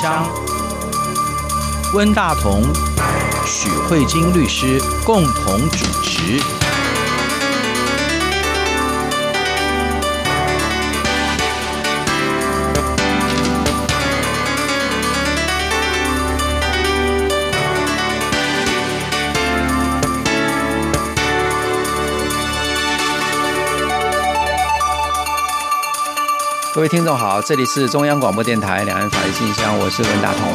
箱，温大同、许慧晶律师共同主持。各位听众好，这里是中央广播电台两岸法律信箱，我是文大同。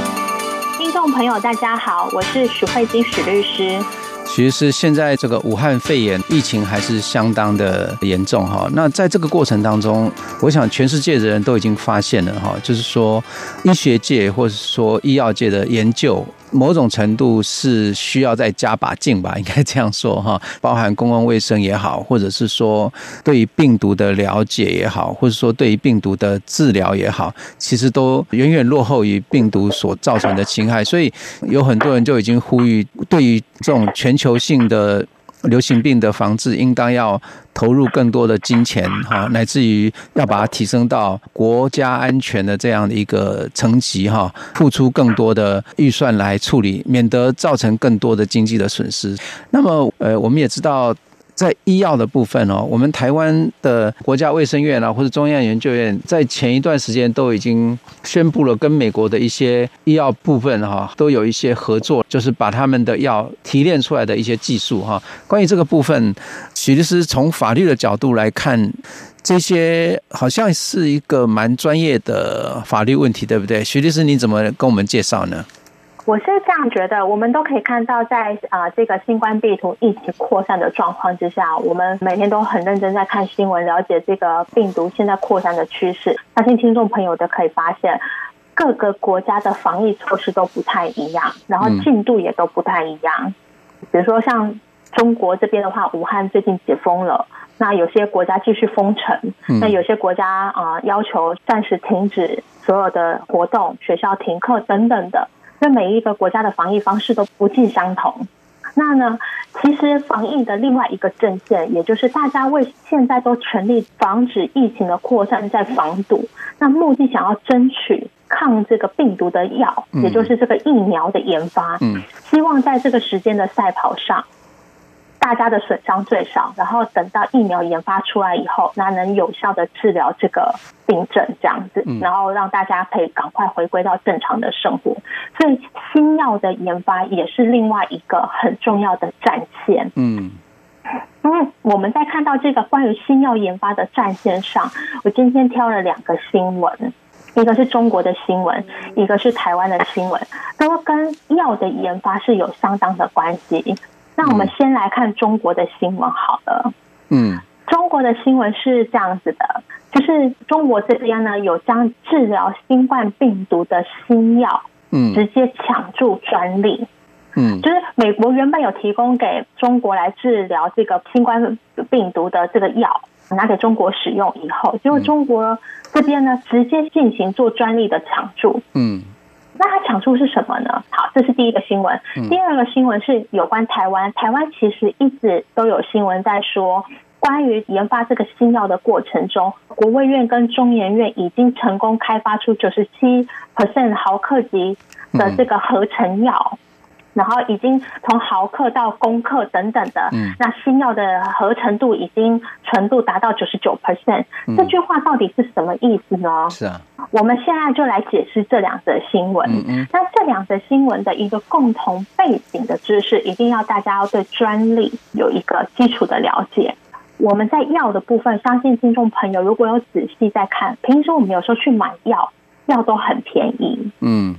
听众朋友，大家好，我是许慧金许律师。其实现在这个武汉肺炎疫情还是相当的严重哈。那在这个过程当中，我想全世界的人都已经发现了哈，就是说医学界或者说医药界的研究，某种程度是需要再加把劲吧，应该这样说哈。包含公共卫生也好，或者是说对于病毒的了解也好，或者说对于病毒的治疗也好，其实都远远落后于病毒所造成的侵害。所以有很多人就已经呼吁，对于这种全球性的流行病的防治，应当要投入更多的金钱，哈，乃至于要把它提升到国家安全的这样的一个层级，哈，付出更多的预算来处理，免得造成更多的经济的损失。那么，呃，我们也知道。在医药的部分哦，我们台湾的国家卫生院啊，或者中央研究院，在前一段时间都已经宣布了，跟美国的一些医药部分哈，都有一些合作，就是把他们的药提炼出来的一些技术哈。关于这个部分，许律师从法律的角度来看，这些好像是一个蛮专业的法律问题，对不对？许律师，你怎么跟我们介绍呢？我是这样觉得，我们都可以看到在，在啊这个新冠病毒疫情扩散的状况之下，我们每天都很认真在看新闻，了解这个病毒现在扩散的趋势。相信听众朋友都可以发现，各个国家的防疫措施都不太一样，然后进度也都不太一样。比如说像中国这边的话，武汉最近解封了，那有些国家继续封城，那有些国家啊要求暂时停止所有的活动，学校停课等等的。因为每一个国家的防疫方式都不尽相同，那呢，其实防疫的另外一个阵线，也就是大家为现在都全力防止疫情的扩散，在防堵，那目的想要争取抗这个病毒的药，也就是这个疫苗的研发，希望在这个时间的赛跑上。大家的损伤最少，然后等到疫苗研发出来以后，那能有效的治疗这个病症，这样子，然后让大家可以赶快回归到正常的生活。所以新药的研发也是另外一个很重要的战线。嗯，因为我们在看到这个关于新药研发的战线上，我今天挑了两个新闻，一个是中国的新闻，一个是台湾的新闻，都跟药的研发是有相当的关系。那我们先来看中国的新闻好了。嗯，中国的新闻是这样子的，就是中国这边呢有将治疗新冠病毒的新药，嗯，直接抢注专利。嗯，就是美国原本有提供给中国来治疗这个新冠病毒的这个药，拿给中国使用以后，结果中国这边呢直接进行做专利的抢注。嗯。那他抢注是什么呢？好，这是第一个新闻。第二个新闻是有关台湾。台湾其实一直都有新闻在说，关于研发这个新药的过程中，国卫院跟中研院已经成功开发出九十七 percent 毫克级的这个合成药。然后已经从毫克到公克等等的，嗯，那新药的合成度已经纯度达到九十九 percent。这句话到底是什么意思呢？是啊，我们现在就来解释这两则新闻。嗯嗯，那这两则新闻的一个共同背景的知识，一定要大家要对专利有一个基础的了解。我们在药的部分，相信听众朋友如果有仔细在看，平时我们有时候去买药，药都很便宜。嗯，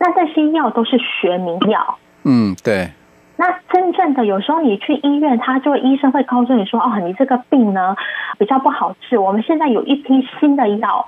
那这些药都是学名药。嗯，对。那真正的有时候你去医院，他就会医生会告诉你说：“哦，你这个病呢比较不好治，我们现在有一批新的药，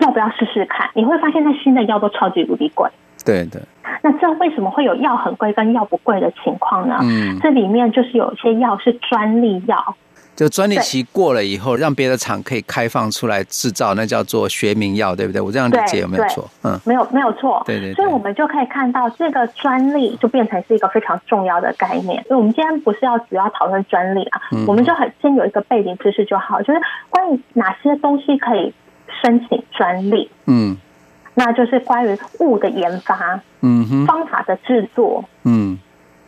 要不要试试看？”你会发现，那新的药都超级无敌贵。对的。那这为什么会有药很贵跟药不贵的情况呢？嗯，这里面就是有些药是专利药。就专利期过了以后，让别的厂可以开放出来制造，那叫做学名药，对不对？我这样理解有没有错？嗯，没有没有错。对，对对。所以我们就可以看到，这个专利就变成是一个非常重要的概念。所以我们今天不是要主要讨论专利啊，嗯、我们就很先有一个背景知识就好，就是关于哪些东西可以申请专利。嗯。那就是关于物的研发，嗯哼，方法的制作，嗯，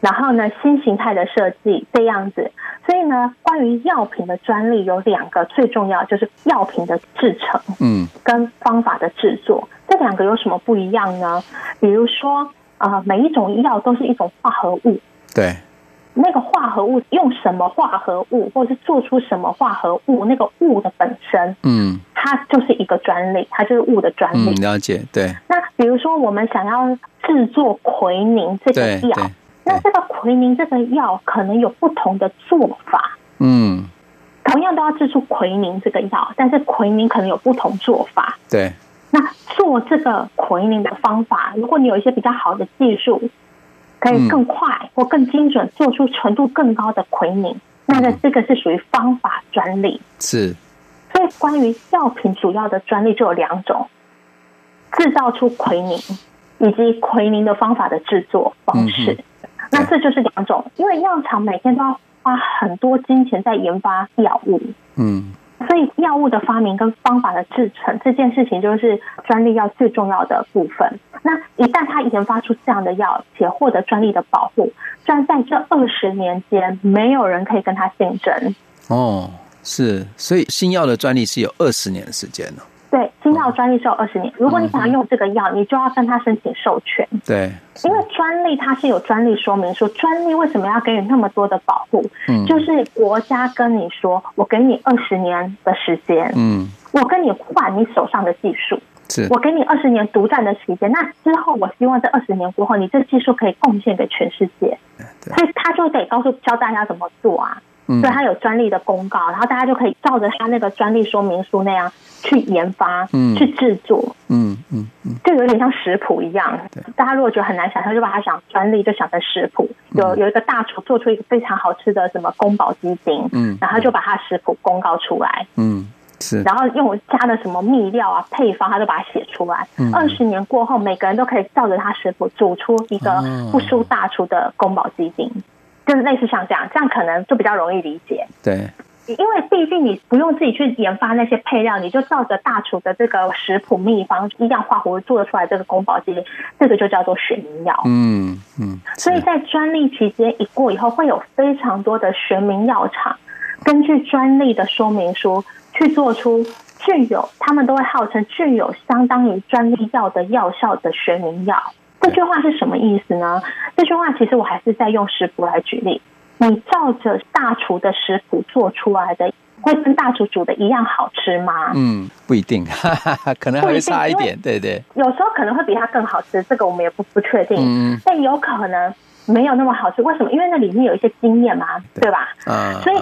然后呢，新形态的设计这样子。所以呢，关于药品的专利有两个最重要，就是药品的制成，嗯，跟方法的制作，这两个有什么不一样呢？比如说，呃，每一种药都是一种化合物，对，那个化合物用什么化合物，或者是做出什么化合物，那个物的本身，嗯，它就是一个专利，它就是物的专利。嗯，了解，对。那比如说，我们想要制作奎宁这个药。那这个奎宁这个药可能有不同的做法，嗯，同样都要制出奎宁这个药，但是奎宁可能有不同做法。对，那做这个奎宁的方法，如果你有一些比较好的技术，可以更快或更精准做出纯度更高的奎宁，那个这个是属于方法专利。是，所以关于药品主要的专利就有两种：制造出奎宁以及奎宁的方法的制作方式。嗯那这就是两种，因为药厂每天都要花很多金钱在研发药物，嗯，所以药物的发明跟方法的制成这件事情，就是专利药最重要的部分。那一旦他研发出这样的药，且获得专利的保护，虽然在这二十年间没有人可以跟他竞争。哦，是，所以新药的专利是有二十年的时间了。对，新药专利是有二十年。如果你想要用这个药，你就要跟他申请授权。对，因为专利它是有专利说明书，专利为什么要给你那么多的保护？嗯，就是国家跟你说，我给你二十年的时间，嗯，我跟你换你手上的技术，是我给你二十年独占的时间。那之后，我希望这二十年过后，你这技术可以贡献给全世界。所以他就得告诉教大家怎么做啊。所以他有专利的公告，然后大家就可以照着它那个专利说明书那样去研发、嗯、去制作，嗯嗯嗯，就有点像食谱一样。大家如果觉得很难想象，就把它想专利就想成食谱。有有一个大厨做出一个非常好吃的什么宫保鸡丁，嗯，然后就把它食谱公告出来，嗯，是，然后用加的什么秘料啊配方，他就把它写出来。二十年过后，每个人都可以照着他食谱煮出一个不输大厨的宫保鸡丁。就是类似像这样，这样可能就比较容易理解。对，因为毕竟你不用自己去研发那些配料，你就照着大厨的这个食谱秘方一样画葫芦做得出来这个宫保鸡丁，这个就叫做学名药。嗯嗯。所以在专利期间一过以后，会有非常多的学名药厂根据专利的说明书去做出具有，他们都会号称具有相当于专利药的药效的学名药。这句话是什么意思呢？这句话其实我还是在用食谱来举例。你照着大厨的食谱做出来的，会跟大厨煮的一样好吃吗？嗯，不一定，哈哈，可能还会差一点。对对，有时候可能会比它更好吃，这个我们也不不确定。嗯，但有可能没有那么好吃。为什么？因为那里面有一些经验嘛，对吧？嗯，所以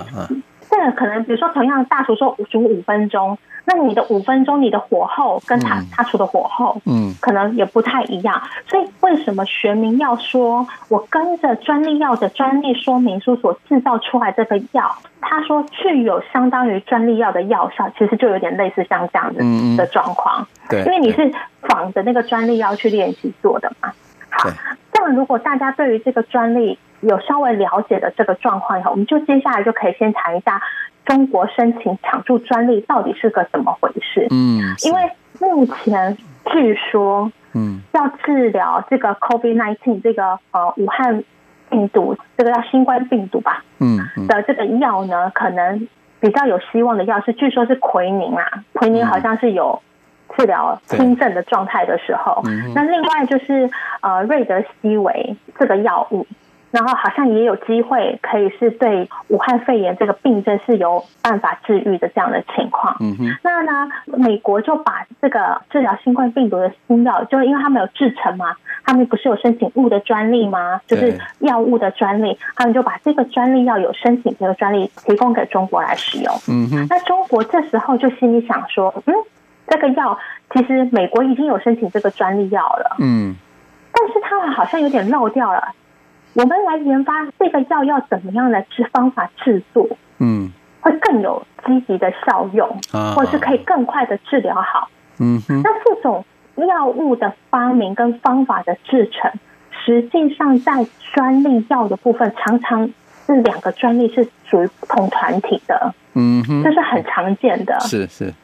这个可能，比如说同样大厨说煮五分钟。那你的五分钟，你的火候跟他他出的火候，嗯，可能也不太一样。所以为什么学名要说，我跟着专利药的专利说明书所制造出来这个药，他说具有相当于专利药的药效，其实就有点类似像这样子的状况。对，因为你是仿着那个专利药去练习做的嘛。好，这样如果大家对于这个专利有稍微了解的这个状况以后，我们就接下来就可以先谈一下。中国申请抢注专利到底是个怎么回事？嗯，因为目前据说，嗯，要治疗这个 COVID-19 这个呃武汉病毒，这个叫新冠病毒吧，嗯，的这个药呢，可能比较有希望的药是，据说是奎宁啊，奎宁好像是有治疗轻症的状态的时候，那另外就是呃瑞德西韦这个药物。然后好像也有机会可以是对武汉肺炎这个病症是有办法治愈的这样的情况。嗯哼。那呢，美国就把这个治疗新冠病毒的新药，就因为他们有制成嘛，他们不是有申请物的专利吗？就是药物的专利，他们就把这个专利药有申请这个专利提供给中国来使用。嗯哼。那中国这时候就心里想说，嗯，这个药其实美国已经有申请这个专利药了。嗯。但是他们好像有点漏掉了。我们来研发这个药要怎么样的制方法制作，嗯，会更有积极的效用，啊，或是可以更快的治疗好，嗯哼。那这种药物的发明跟方法的制成，实际上在专利药的部分，常常是两个专利是属于不同团体的，嗯哼，这是很常见的，是是。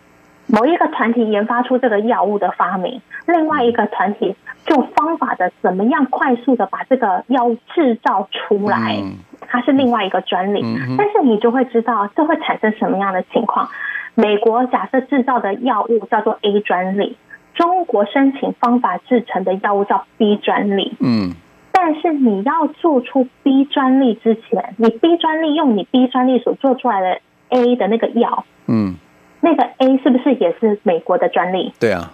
某一个团体研发出这个药物的发明，另外一个团体就方法的怎么样快速的把这个药物制造出来，它是另外一个专利。但是你就会知道这会产生什么样的情况。美国假设制造的药物叫做 A 专利，中国申请方法制成的药物叫 B 专利。嗯。但是你要做出 B 专利之前，你 B 专利用你 B 专利所做出来的 A 的那个药，嗯，那个 A 是不是也是美国的专利？对啊，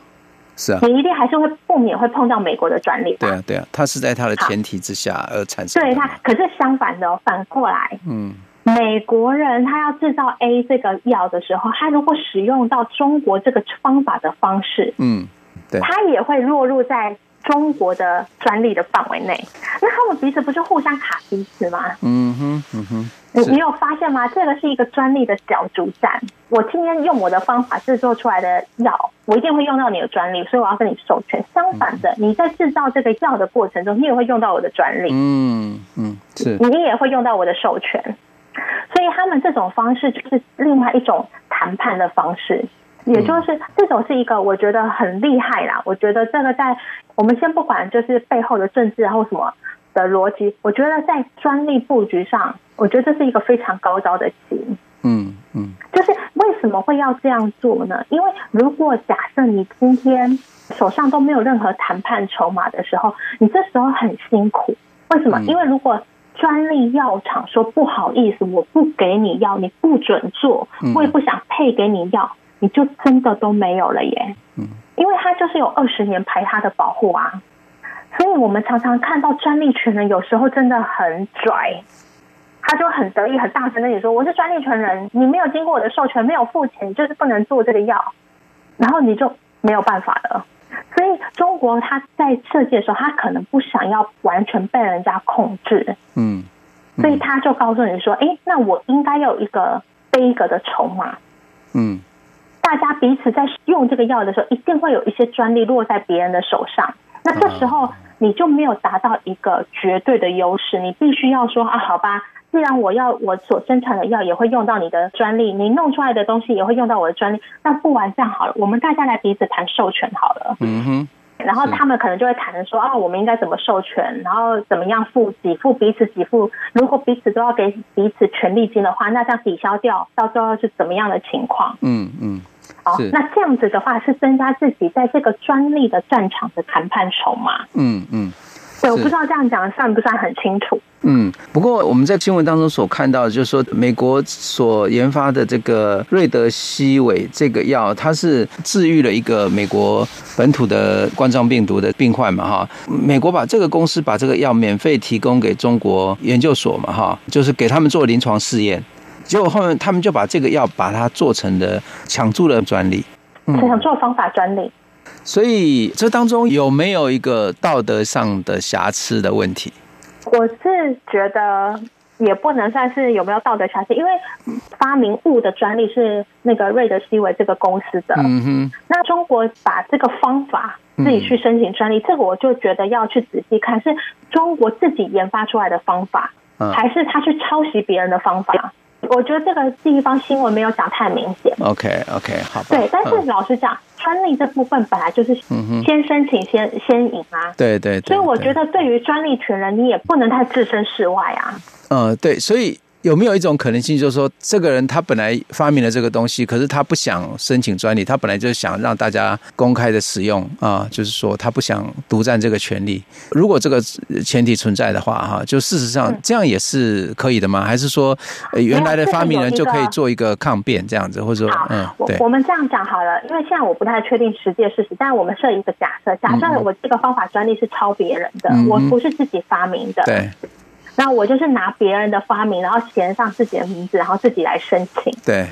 是啊，你一定还是会不免会碰到美国的专利。对啊，对啊，它是在它的前提之下而产生。对它，可是相反的哦，反过来，嗯，美国人他要制造 A 这个药的时候，他如果使用到中国这个方法的方式，嗯，对，他也会落入在。中国的专利的范围内，那他们彼此不是互相卡彼此吗？嗯哼，嗯哼，你你有发现吗？这个是一个专利的角逐战。我今天用我的方法制作出来的药，我一定会用到你的专利，所以我要跟你授权。相反的，你在制造这个药的过程中，你也会用到我的专利。嗯嗯，是，你也会用到我的授权。所以他们这种方式就是另外一种谈判的方式。也就是这种是一个我觉得很厉害啦，我觉得这个在我们先不管就是背后的政治然后什么的逻辑，我觉得在专利布局上，我觉得这是一个非常高招的棋。嗯嗯，就是为什么会要这样做呢？因为如果假设你今天手上都没有任何谈判筹码的时候，你这时候很辛苦。为什么？因为如果专利药厂说不好意思，我不给你药，你不准做，我也不想配给你药。你就真的都没有了耶，嗯，因为它就是有二十年排他的保护啊，所以我们常常看到专利权人有时候真的很拽，他就很得意、很大声跟你说：“我是专利权人，你没有经过我的授权，没有付钱，就是不能做这个药。”然后你就没有办法了。所以中国他在设计的时候，他可能不想要完全被人家控制，嗯，所以他就告诉你说：“哎，那我应该要有一个背个的筹码，嗯。”大家彼此在用这个药的时候，一定会有一些专利落在别人的手上。那这时候你就没有达到一个绝对的优势，你必须要说啊，好吧，既然我要我所生产的药也会用到你的专利，你弄出来的东西也会用到我的专利，那不然这样好了，我们大家来彼此谈授权好了。嗯哼。然后他们可能就会谈说啊，我们应该怎么授权，然后怎么样付给付彼此给付。如果彼此都要给彼此权利金的话，那这样抵消掉，到最后是怎么样的情况？嗯嗯。好，那这样子的话是增加自己在这个专利的战场的谈判筹码。嗯嗯，对，我不知道这样讲算不算很清楚。嗯，不过我们在新闻当中所看到的，就是说美国所研发的这个瑞德西韦这个药，它是治愈了一个美国本土的冠状病毒的病患嘛，哈。美国把这个公司把这个药免费提供给中国研究所嘛，哈，就是给他们做临床试验。结果后面他们就把这个药把它做成了抢注的专利，抢注方法专利。所以这当中有没有一个道德上的瑕疵的问题？我是觉得也不能算是有没有道德瑕疵，因为发明物的专利是那个瑞德西韦这个公司的。嗯哼。那中国把这个方法自己去申请专利，这个我就觉得要去仔细看，是中国自己研发出来的方法，还是他去抄袭别人的方法？我觉得这个地方新闻没有讲太明显。OK OK，好吧。对，但是老实讲，专利这部分本来就是先申请先先赢啊。对对。所以我觉得，对于专利权人，你也不能太置身事外啊。呃，对，所以。有没有一种可能性，就是说，这个人他本来发明了这个东西，可是他不想申请专利，他本来就想让大家公开的使用啊，就是说他不想独占这个权利。如果这个前提存在的话，哈，就事实上这样也是可以的吗？还是说原来的发明人就可以做一个抗辩这样子，或者说，嗯，对，我们这样讲好了，因为现在我不太确定实际的事实，但是我们设一个假设，假设我这个方法专利是抄别人的，我不是自己发明的，对。那我就是拿别人的发明，然后填上自己的名字，然后自己来申请。对，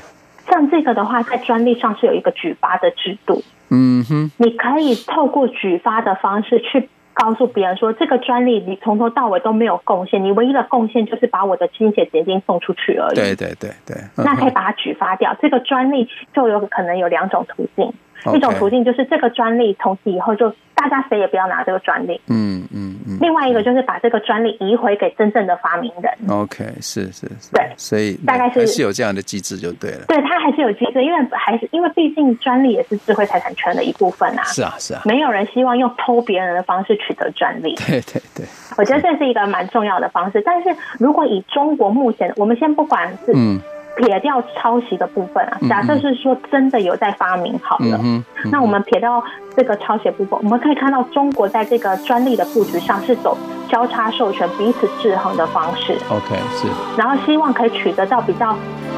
像这个的话，在专利上是有一个举发的制度。嗯哼，你可以透过举发的方式去告诉别人说，这个专利你从头到尾都没有贡献，你唯一的贡献就是把我的心血结晶送出去而已。对对对对，那可以把它举发掉。这个专利就有可能有两种途径。一种途径就是这个专利从此以后就大家谁也不要拿这个专利。嗯嗯嗯。另外一个就是把这个专利移回给真正的发明人。OK，是是是。对，所以大概是还是有这样的机制就对了。对，它还是有机制，因为还是因为毕竟专利也是智慧财产权的一部分啊。是啊是啊。没有人希望用偷别人的方式取得专利。对对对。我觉得这是一个蛮重要的方式，但是如果以中国目前，我们先不管是嗯。撇掉抄袭的部分啊，假设是说真的有在发明好了，嗯嗯、那我们撇掉这个抄袭部分，我们可以看到中国在这个专利的布局上是走交叉授权、彼此制衡的方式。OK，是。然后希望可以取得到比较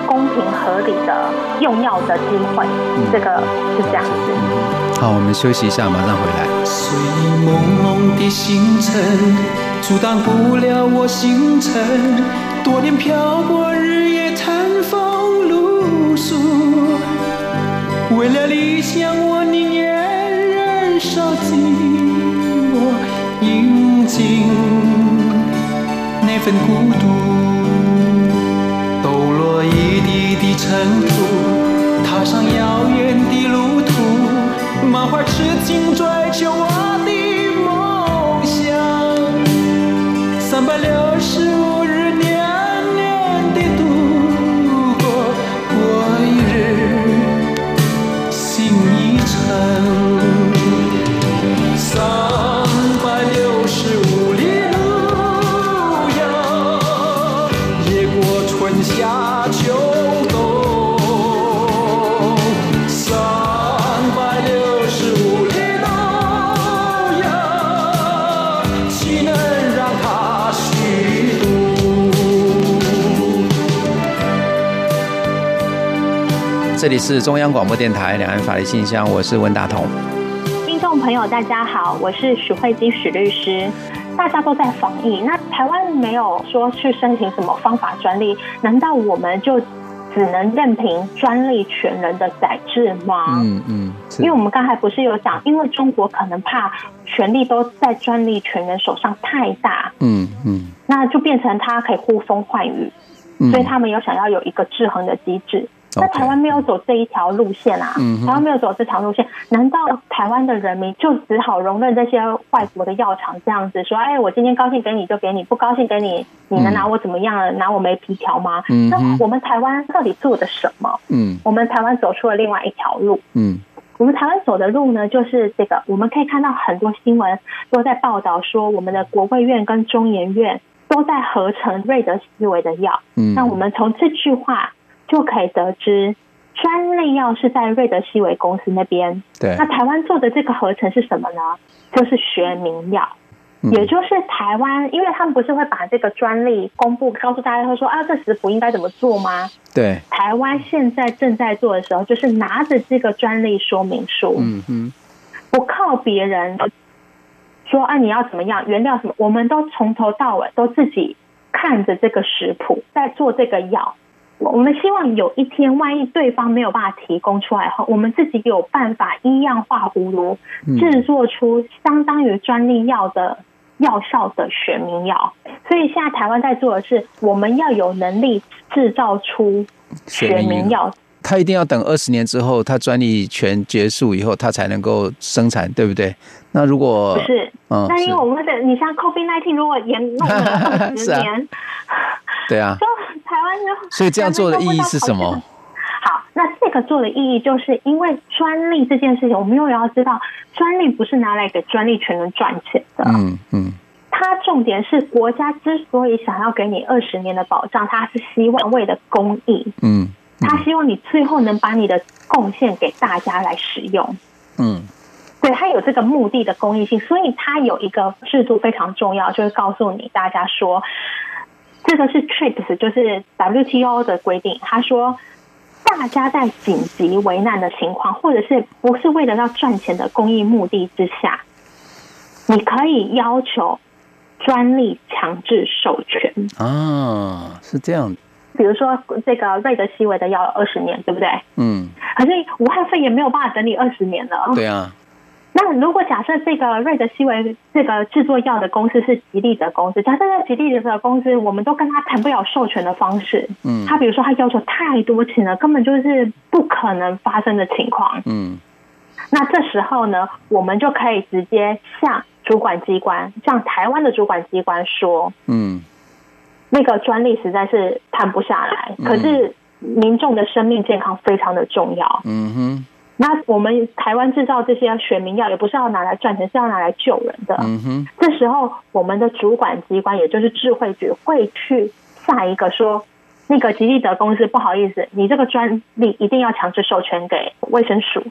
公平合理的用药的机会，嗯、这个是这样子。好，我们休息一下，马上回来。虽朦胧的星辰阻挡不了我星辰，多年漂泊日夜诉，为了理想我宁愿燃烧寂寞，饮尽那份孤独，抖落一地的尘土，踏上遥远的路途，满怀痴情追求我的梦想，三百六十五这里是中央广播电台两岸法律信箱，我是温大同。听众朋友，大家好，我是许慧金许律师。大家都在防疫，那台湾没有说去申请什么方法专利，难道我们就只能任凭专利权人的宰制吗？嗯嗯，因为我们刚才不是有讲，因为中国可能怕权力都在专利权人手上太大，嗯嗯，那就变成他可以呼风唤雨，所以他们有想要有一个制衡的机制。那台湾没有走这一条路线啊，台湾没有走这条路线，难道台湾的人民就只好容忍这些外国的药厂这样子说？哎，我今天高兴给你就给你，不高兴给你，你能拿我怎么样？拿我没皮条吗？那我们台湾到底做的什么？嗯，我们台湾走出了另外一条路。嗯，我们台湾走的路呢，就是这个，我们可以看到很多新闻都在报道说，我们的国卫院跟中研院都在合成瑞德西韦的药。嗯，那我们从这句话。就可以得知，专利药是在瑞德西韦公司那边。对。那台湾做的这个合成是什么呢？就是学名药，嗯、也就是台湾，因为他们不是会把这个专利公布，告诉大家会说啊，这食谱应该怎么做吗？对。台湾现在正在做的时候，就是拿着这个专利说明书，嗯哼，不靠别人说啊，你要怎么样，原料什么，我们都从头到尾都自己看着这个食谱在做这个药。我们希望有一天，万一对方没有办法提供出来后，我们自己有办法一样画葫芦，制作出相当于专利药的药效的学名药。所以现在台湾在做的是，我们要有能力制造出学名药。他一定要等二十年之后，他专利权结束以后，他才能够生产，对不对？那如果不是，嗯，那因为我们的你像 COVID-19，如果延弄了二十年，对啊。台湾就 所以这样做的意义是什么？好，那这个做的意义就是因为专利这件事情，我们又要知道，专利不是拿来给专利权人赚钱的。嗯嗯，它重点是国家之所以想要给你二十年的保障，它是希望为了公益。嗯，他希望你最后能把你的贡献给大家来使用。嗯，对，他有这个目的的公益性，所以他有一个制度非常重要，就是告诉你大家说。这个是 TRIPS，就是 WTO 的规定。他说，大家在紧急危难的情况，或者是不是为了要赚钱的公益目的之下，你可以要求专利强制授权。啊，是这样。比如说，这个瑞德西韦的要二十年，对不对？嗯。可是武汉肺炎没有办法等你二十年了。对啊。那如果假设这个瑞德西韦这个制作药的公司是吉利德公司，假设在吉利德公司，我们都跟他谈不了授权的方式，嗯，他比如说他要求太多钱了，根本就是不可能发生的情况，嗯，那这时候呢，我们就可以直接向主管机关，向台湾的主管机关说，嗯，那个专利实在是谈不下来，可是民众的生命健康非常的重要，嗯哼。那我们台湾制造这些学名药，也不是要拿来赚钱，是要拿来救人的。嗯哼。这时候，我们的主管机关，也就是智慧局，会去下一个说，那个吉利德公司，不好意思，你这个专利一定要强制授权给卫生署。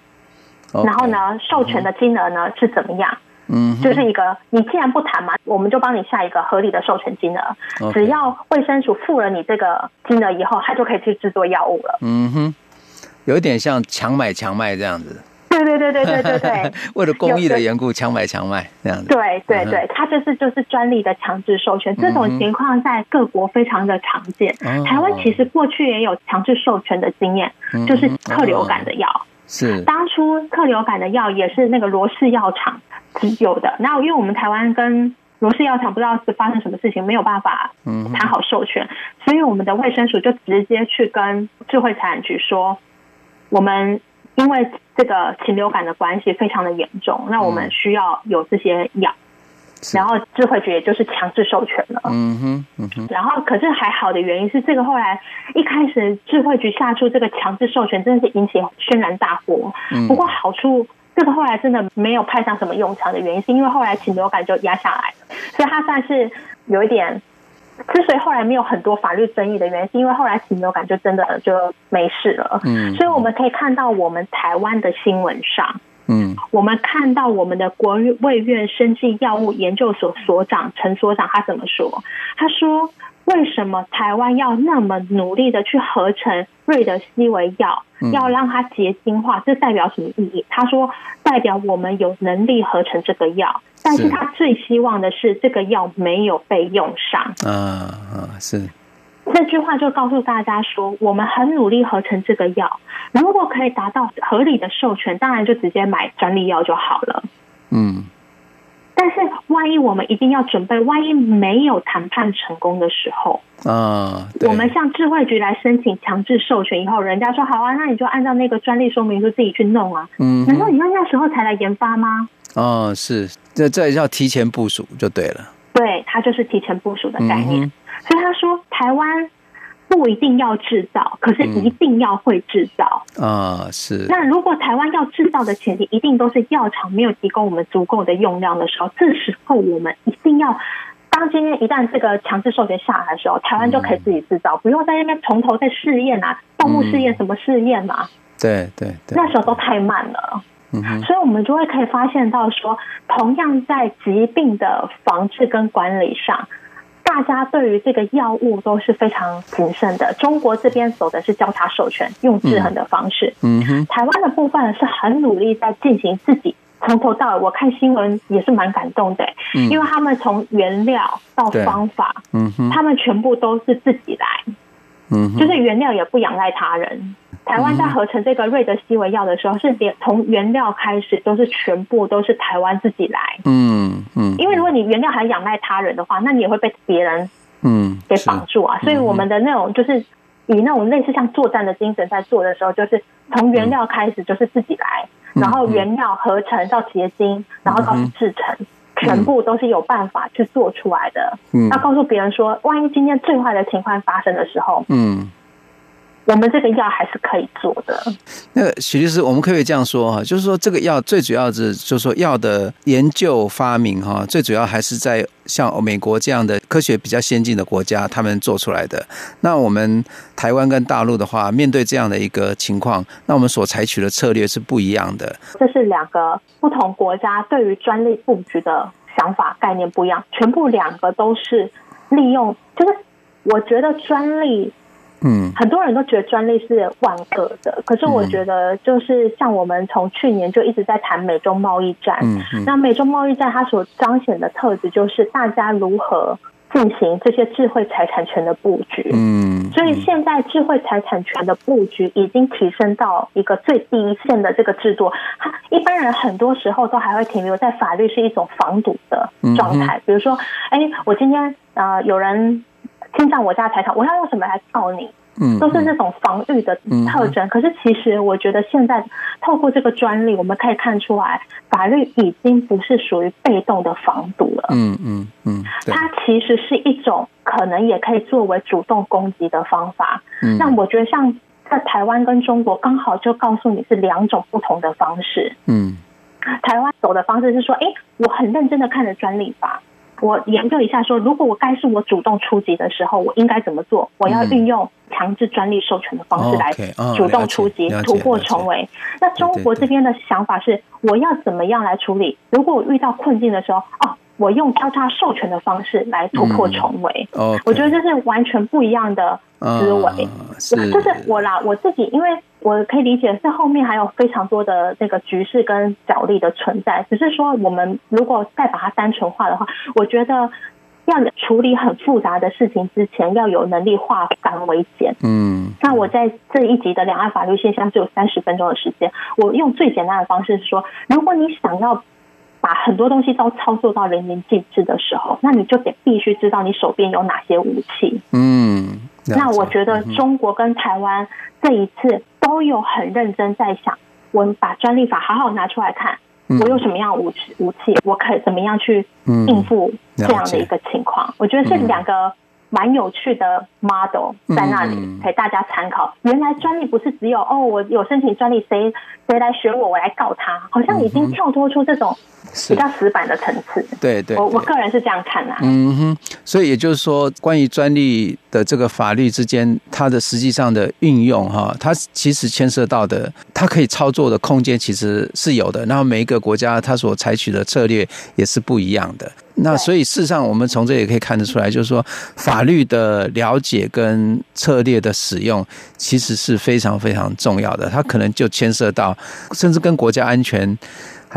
Okay. 然后呢，授权的金额呢是怎么样？嗯，就是一个，你既然不谈嘛，我们就帮你下一个合理的授权金额。Okay. 只要卫生署付了你这个金额以后，他就可以去制作药物了。嗯哼。有一点像强买强卖这样子，对对对对对对对，为了公益的缘故，强买强卖这样子，对对对，它就是就是专利的强制授权，这种情况在各国非常的常见。台湾其实过去也有强制授权的经验，就是特流感的药，是。当初特流感的药也是那个罗氏药厂有的，然后因为我们台湾跟罗氏药厂不知道是发生什么事情，没有办法谈好授权，所以我们的卫生署就直接去跟智慧财产局说。我们因为这个禽流感的关系非常的严重，那我们需要有这些药，然后智慧局也就是强制授权了。嗯哼，嗯哼。然后可是还好的原因是，这个后来一开始智慧局下出这个强制授权，真的是引起轩然大波。不过好处，这个后来真的没有派上什么用场的原因，是因为后来禽流感就压下来了，所以它算是有一点。之所以后来没有很多法律争议的原因，是因为后来禽流感就真的就没事了。嗯，所以我们可以看到我们台湾的新闻上，嗯，我们看到我们的国卫院生技药物研究所所长陈所长他怎么说？他说。为什么台湾要那么努力的去合成瑞德西韦药，要让它结晶化？这代表什么意义？他说，代表我们有能力合成这个药，但是他最希望的是这个药没有被用上。啊啊，是。这句话就告诉大家说，我们很努力合成这个药，如果可以达到合理的授权，当然就直接买专利药就好了。嗯。但是，万一我们一定要准备，万一没有谈判成功的时候，啊，我们向智慧局来申请强制授权以后，人家说好啊，那你就按照那个专利说明书自己去弄啊。嗯，难道你要那时候才来研发吗？哦，是，这这叫提前部署就对了。对，它就是提前部署的概念。嗯、所以他说，台湾。不一定要制造，可是一定要会制造啊、嗯！是。那如果台湾要制造的前提，一定都是药厂没有提供我们足够的用量的时候，这时候我们一定要，当今天一旦这个强制授权下来的时候，台湾就可以自己制造，嗯、不用在那边从头再试验啊，动物试验什么试验嘛？对对对，那时候都太慢了。嗯哼，所以我们就会可以发现到说，同样在疾病的防治跟管理上。大家对于这个药物都是非常谨慎的。中国这边走的是交叉授权，用制衡的方式。嗯哼。台湾的部分是很努力在进行自己从头到尾。我看新闻也是蛮感动的，嗯，因为他们从原料到方法，嗯哼，他们全部都是自己来，嗯，就是原料也不仰赖他人。台湾在合成这个瑞德西韦药的时候，是连从原料开始都是全部都是台湾自己来。嗯嗯，因为如果你原料还仰赖他人的话，那你也会被别人嗯给绑住啊。所以我们的那种就是以那种类似像作战的精神在做的时候，就是从原料开始就是自己来，然后原料合成到结晶，然后到制程，全部都是有办法去做出来的。嗯，要告诉别人说，万一今天最坏的情况发生的时候，嗯。我们这个药还是可以做的。那个许律师，我们可以这样说哈，就是说这个药最主要是，就是说药的研究发明哈，最主要还是在像美国这样的科学比较先进的国家，他们做出来的。那我们台湾跟大陆的话，面对这样的一个情况，那我们所采取的策略是不一样的。这是两个不同国家对于专利布局的想法概念不一样，全部两个都是利用，就是我觉得专利。嗯，很多人都觉得专利是万恶的，可是我觉得就是像我们从去年就一直在谈美中贸易战，嗯，那美中贸易战它所彰显的特质就是大家如何进行这些智慧财产权的布局，嗯，所以现在智慧财产权的布局已经提升到一个最低一线的这个制度。它，一般人很多时候都还会停留在法律是一种防堵的状态，比如说，哎，我今天呃有人。侵占我家财产，我要用什么来告你？嗯，都是这种防御的特征。可是其实我觉得现在透过这个专利，我们可以看出来，法律已经不是属于被动的防堵了。嗯嗯嗯，它其实是一种可能也可以作为主动攻击的方法。嗯，那我觉得像在台湾跟中国刚好就告诉你是两种不同的方式。嗯，台湾走的方式是说，哎，我很认真的看了专利法。我研究一下，说如果我该是我主动出击的时候，我应该怎么做？我要运用强制专利授权的方式来主动出击，突破重围。那中国这边的想法是，我要怎么样来处理？如果我遇到困境的时候，哦，我用交叉授权的方式来突破重围。哦，我觉得这是完全不一样的思维。是，就是我啦，我自己因为。我可以理解是后面还有非常多的那个局势跟角力的存在，只是说我们如果再把它单纯化的话，我觉得要处理很复杂的事情之前，要有能力化繁为简。嗯，那我在这一集的两岸法律现象只有三十分钟的时间，我用最简单的方式是说，如果你想要把很多东西都操作到人民尽致的时候，那你就得必须知道你手边有哪些武器。嗯，那我觉得中国跟台湾这一次。都有很认真在想，我们把专利法好好拿出来看，嗯、我有什么样武器？武器我可以怎么样去应付这样的一个情况？嗯、我觉得是两个蛮有趣的 model 在那里给大家参考。嗯、原来专利不是只有哦，我有申请专利，谁谁来学我，我来告他，好像已经跳脱出这种。比较死板的层次，对对，我我个人是这样看的。嗯哼，所以也就是说，关于专利的这个法律之间，它的实际上的运用哈，它其实牵涉到的，它可以操作的空间其实是有的。然后每一个国家它所采取的策略也是不一样的。那所以事实上，我们从这也可以看得出来，就是说法律的了解跟策略的使用，其实是非常非常重要的。它可能就牵涉到，甚至跟国家安全。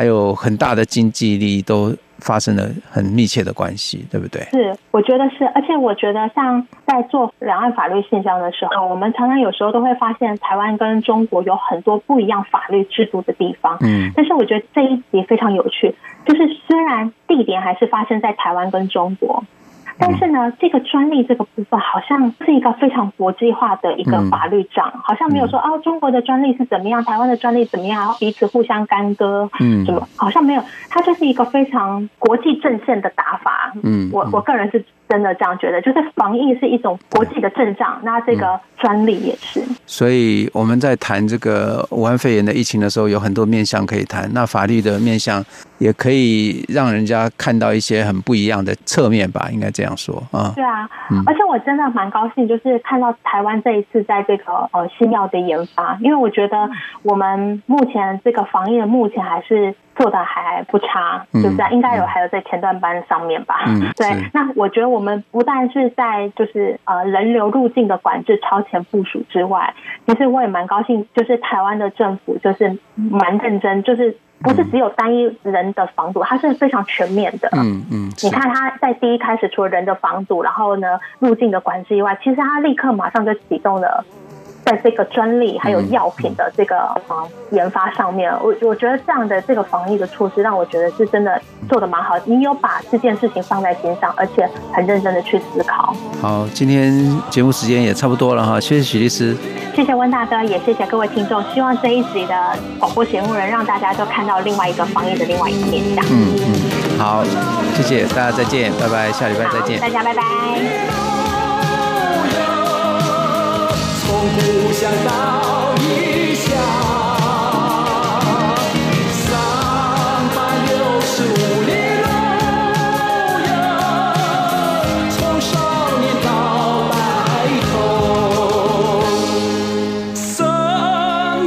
还有很大的经济利益都发生了很密切的关系，对不对？是，我觉得是，而且我觉得像在做两岸法律现象的时候，我们常常有时候都会发现台湾跟中国有很多不一样法律制度的地方。嗯，但是我觉得这一集非常有趣，就是虽然地点还是发生在台湾跟中国。但是呢，这个专利这个部分好像是一个非常国际化的一个法律仗，好像没有说哦，中国的专利是怎么样，台湾的专利怎么样，彼此互相干戈，嗯，什么好像没有，它就是一个非常国际阵线的打法。嗯，我我个人是真的这样觉得，就是防疫是一种国际的阵仗，那这个专利也是。所以我们在谈这个武汉肺炎的疫情的时候，有很多面向可以谈，那法律的面向也可以让人家看到一些很不一样的侧面吧，应该这样。说。啊，对啊，而且我真的蛮高兴，就是看到台湾这一次在这个呃新药的研发，因为我觉得我们目前这个防疫的目前还是做的还不差，就是应该有还有在前段班上面吧。嗯，对。那我觉得我们不但是在就是呃人流入境的管制超前部署之外，其实我也蛮高兴，就是台湾的政府就是蛮认真，就是。不是只有单一人的防堵，它是非常全面的。嗯嗯，你看他在第一开始除了人的防堵，然后呢入境的管制以外，其实他立刻马上就启动了。在这个专利还有药品的这个啊研发上面，我我觉得这样的这个防疫的措施，让我觉得是真的做的蛮好。你有把这件事情放在心上，而且很认真的去思考。好，今天节目时间也差不多了哈，谢谢许律师，谢谢温大哥，也谢谢各位听众。希望这一集的广播节目能让大家都看到另外一个防疫的另外一个面向。嗯嗯，好，谢谢大家，再见，拜拜，下礼拜再见，大家拜拜。从故乡到异乡，三百六十五里路呀，从少年到白头，三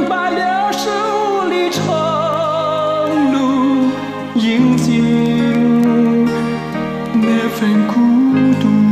百六十五里长路，迎接那份孤独。